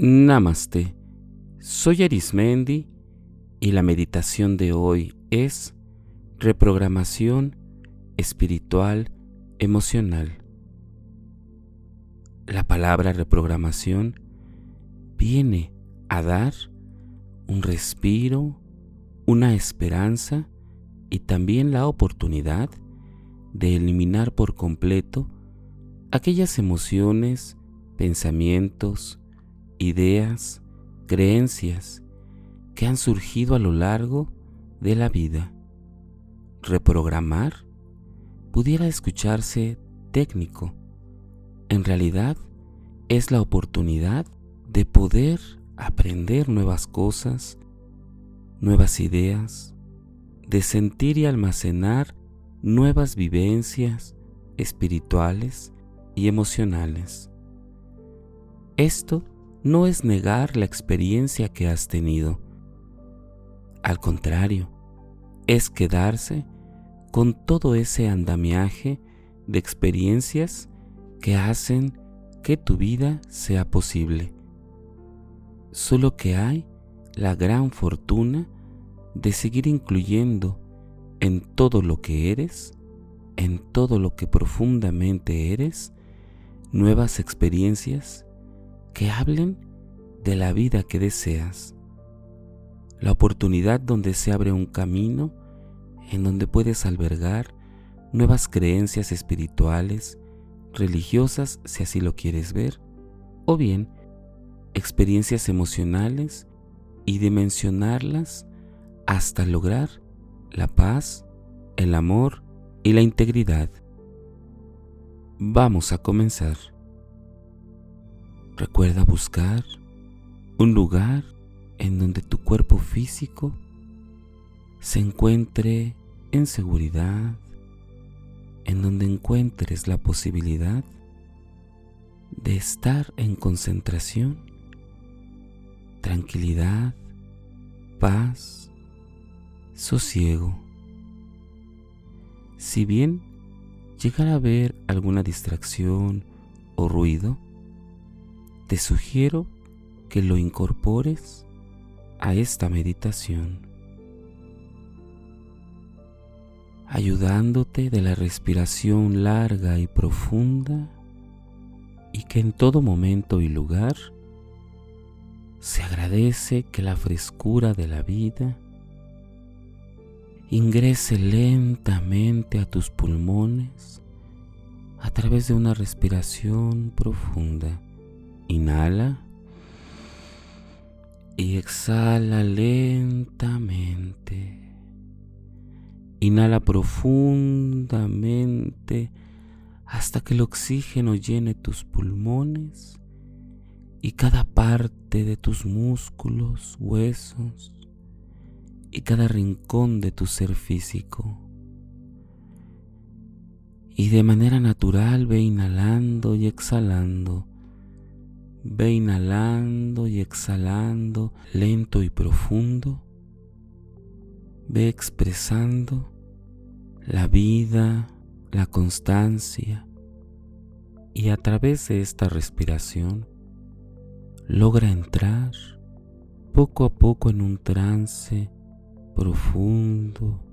Namaste. Soy Arismendi y la meditación de hoy es reprogramación espiritual emocional. La palabra reprogramación viene a dar un respiro, una esperanza y también la oportunidad de eliminar por completo aquellas emociones, pensamientos, ideas, creencias que han surgido a lo largo de la vida. Reprogramar pudiera escucharse técnico. En realidad es la oportunidad de poder aprender nuevas cosas, nuevas ideas, de sentir y almacenar nuevas vivencias espirituales y emocionales. Esto no es negar la experiencia que has tenido. Al contrario, es quedarse con todo ese andamiaje de experiencias que hacen que tu vida sea posible. Solo que hay la gran fortuna de seguir incluyendo en todo lo que eres, en todo lo que profundamente eres, nuevas experiencias que hablen de la vida que deseas, la oportunidad donde se abre un camino en donde puedes albergar nuevas creencias espirituales, religiosas si así lo quieres ver, o bien experiencias emocionales y dimensionarlas hasta lograr la paz, el amor y la integridad. Vamos a comenzar. Recuerda buscar un lugar en donde tu cuerpo físico se encuentre en seguridad, en donde encuentres la posibilidad de estar en concentración, tranquilidad, paz, sosiego. Si bien llegara a haber alguna distracción o ruido, te sugiero que lo incorpores a esta meditación, ayudándote de la respiración larga y profunda y que en todo momento y lugar se agradece que la frescura de la vida ingrese lentamente a tus pulmones a través de una respiración profunda. Inhala y exhala lentamente. Inhala profundamente hasta que el oxígeno llene tus pulmones y cada parte de tus músculos, huesos y cada rincón de tu ser físico. Y de manera natural ve inhalando y exhalando Ve inhalando y exhalando lento y profundo. Ve expresando la vida, la constancia y a través de esta respiración logra entrar poco a poco en un trance profundo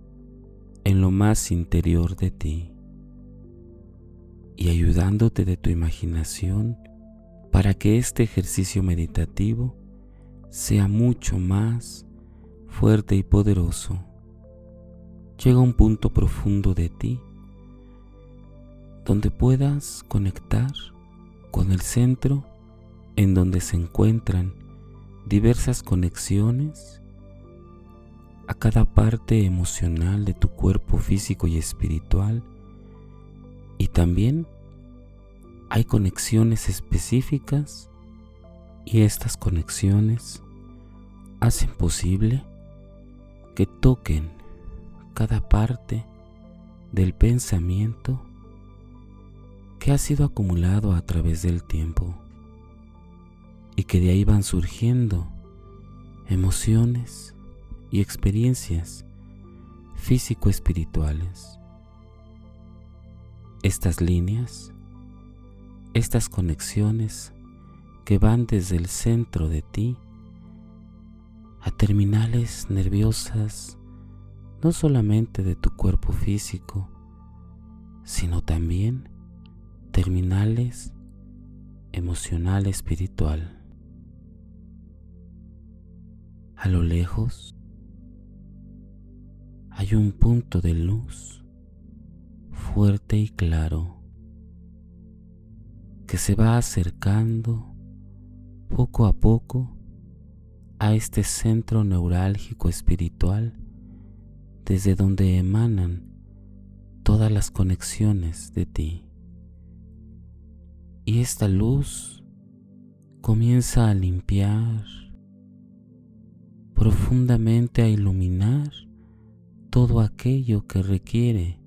en lo más interior de ti y ayudándote de tu imaginación para que este ejercicio meditativo sea mucho más fuerte y poderoso. Llega a un punto profundo de ti donde puedas conectar con el centro en donde se encuentran diversas conexiones a cada parte emocional de tu cuerpo físico y espiritual y también hay conexiones específicas y estas conexiones hacen posible que toquen cada parte del pensamiento que ha sido acumulado a través del tiempo y que de ahí van surgiendo emociones y experiencias físico-espirituales. Estas líneas estas conexiones que van desde el centro de ti a terminales nerviosas no solamente de tu cuerpo físico, sino también terminales emocional espiritual. A lo lejos hay un punto de luz fuerte y claro que se va acercando poco a poco a este centro neurálgico espiritual desde donde emanan todas las conexiones de ti. Y esta luz comienza a limpiar profundamente a iluminar todo aquello que requiere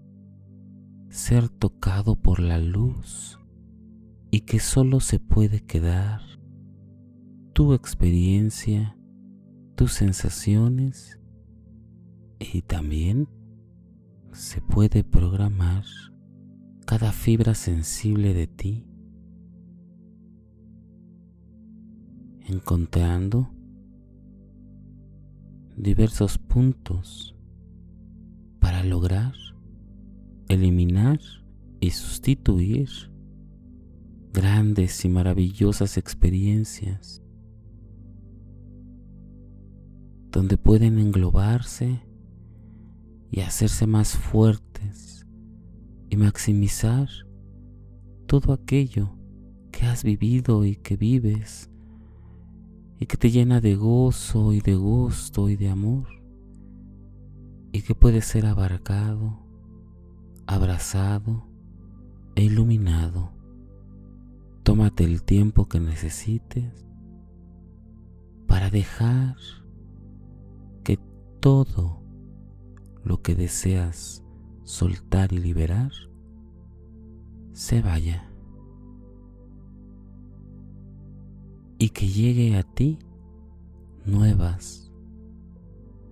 ser tocado por la luz y que solo se puede quedar tu experiencia, tus sensaciones y también se puede programar cada fibra sensible de ti, encontrando diversos puntos para lograr eliminar y sustituir grandes y maravillosas experiencias donde pueden englobarse y hacerse más fuertes y maximizar todo aquello que has vivido y que vives y que te llena de gozo y de gusto y de amor y que puede ser abarcado, abrazado e iluminado. Tómate el tiempo que necesites para dejar que todo lo que deseas soltar y liberar se vaya. Y que llegue a ti nuevas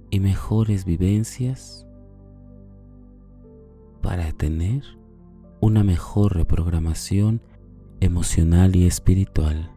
y mejores vivencias para tener una mejor reprogramación emocional y espiritual.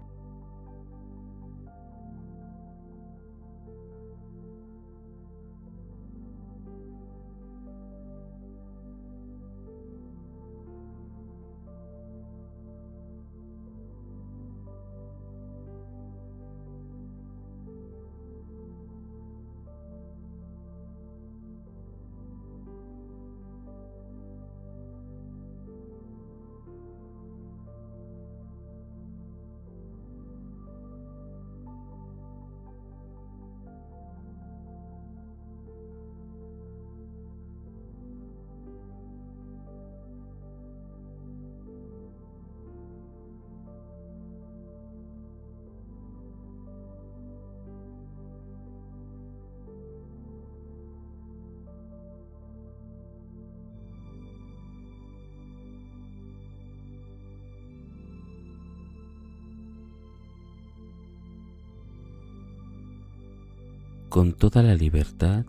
Con toda la libertad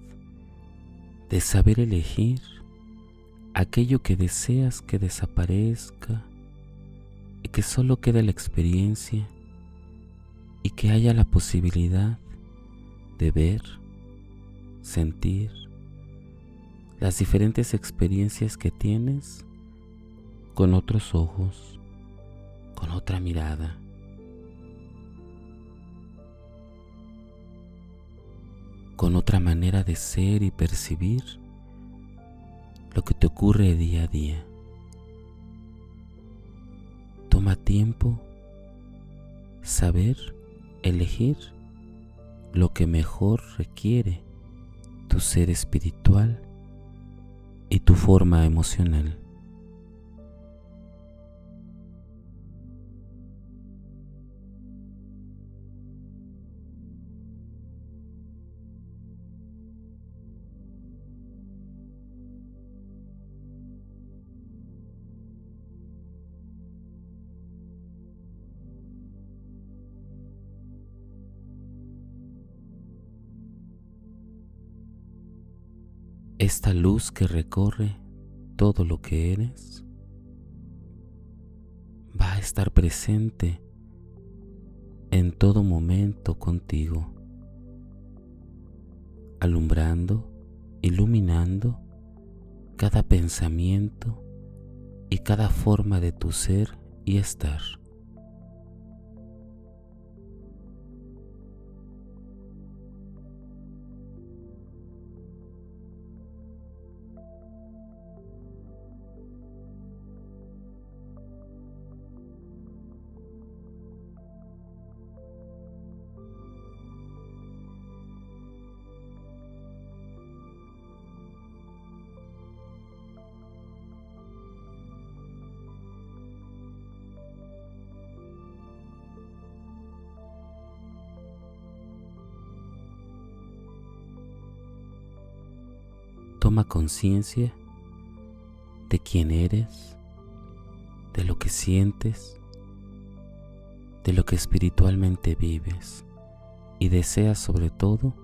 de saber elegir aquello que deseas que desaparezca y que solo quede la experiencia y que haya la posibilidad de ver, sentir las diferentes experiencias que tienes con otros ojos, con otra mirada. Con otra manera de ser y percibir lo que te ocurre día a día. Toma tiempo saber elegir lo que mejor requiere tu ser espiritual y tu forma emocional. Esta luz que recorre todo lo que eres va a estar presente en todo momento contigo, alumbrando, iluminando cada pensamiento y cada forma de tu ser y estar. Toma conciencia de quién eres, de lo que sientes, de lo que espiritualmente vives y deseas sobre todo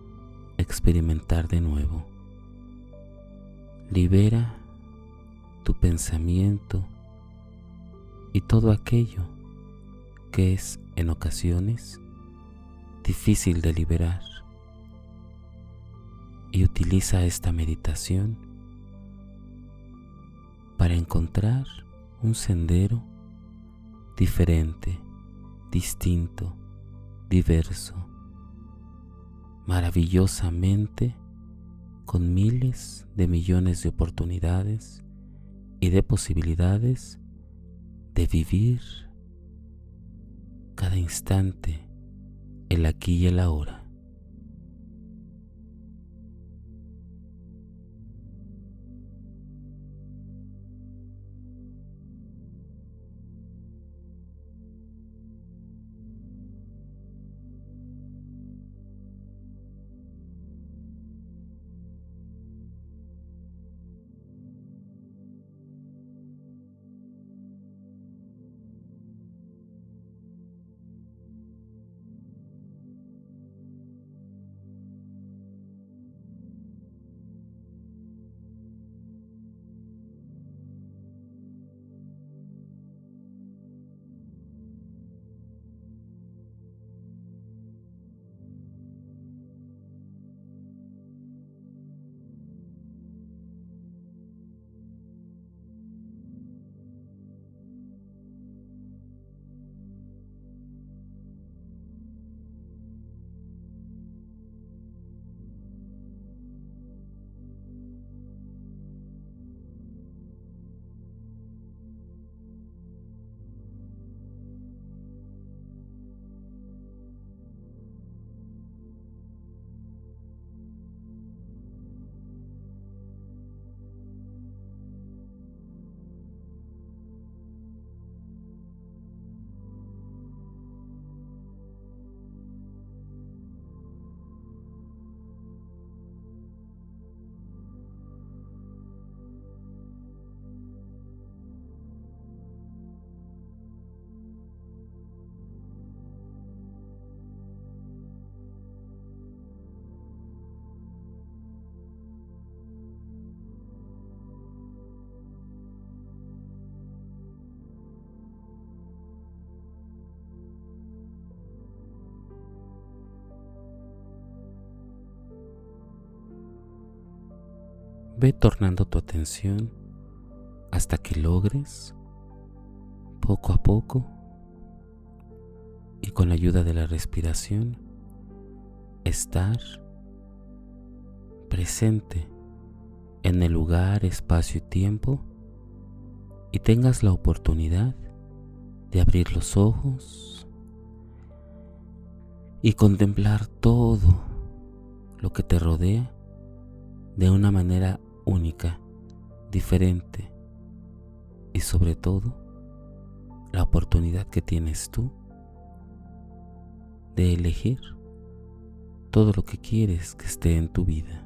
experimentar de nuevo. Libera tu pensamiento y todo aquello que es en ocasiones difícil de liberar y utiliza esta meditación para encontrar un sendero diferente, distinto, diverso, maravillosamente con miles de millones de oportunidades y de posibilidades de vivir cada instante, el aquí y el ahora. Ve tornando tu atención hasta que logres, poco a poco, y con la ayuda de la respiración, estar presente en el lugar, espacio y tiempo y tengas la oportunidad de abrir los ojos y contemplar todo lo que te rodea de una manera única, diferente y sobre todo la oportunidad que tienes tú de elegir todo lo que quieres que esté en tu vida.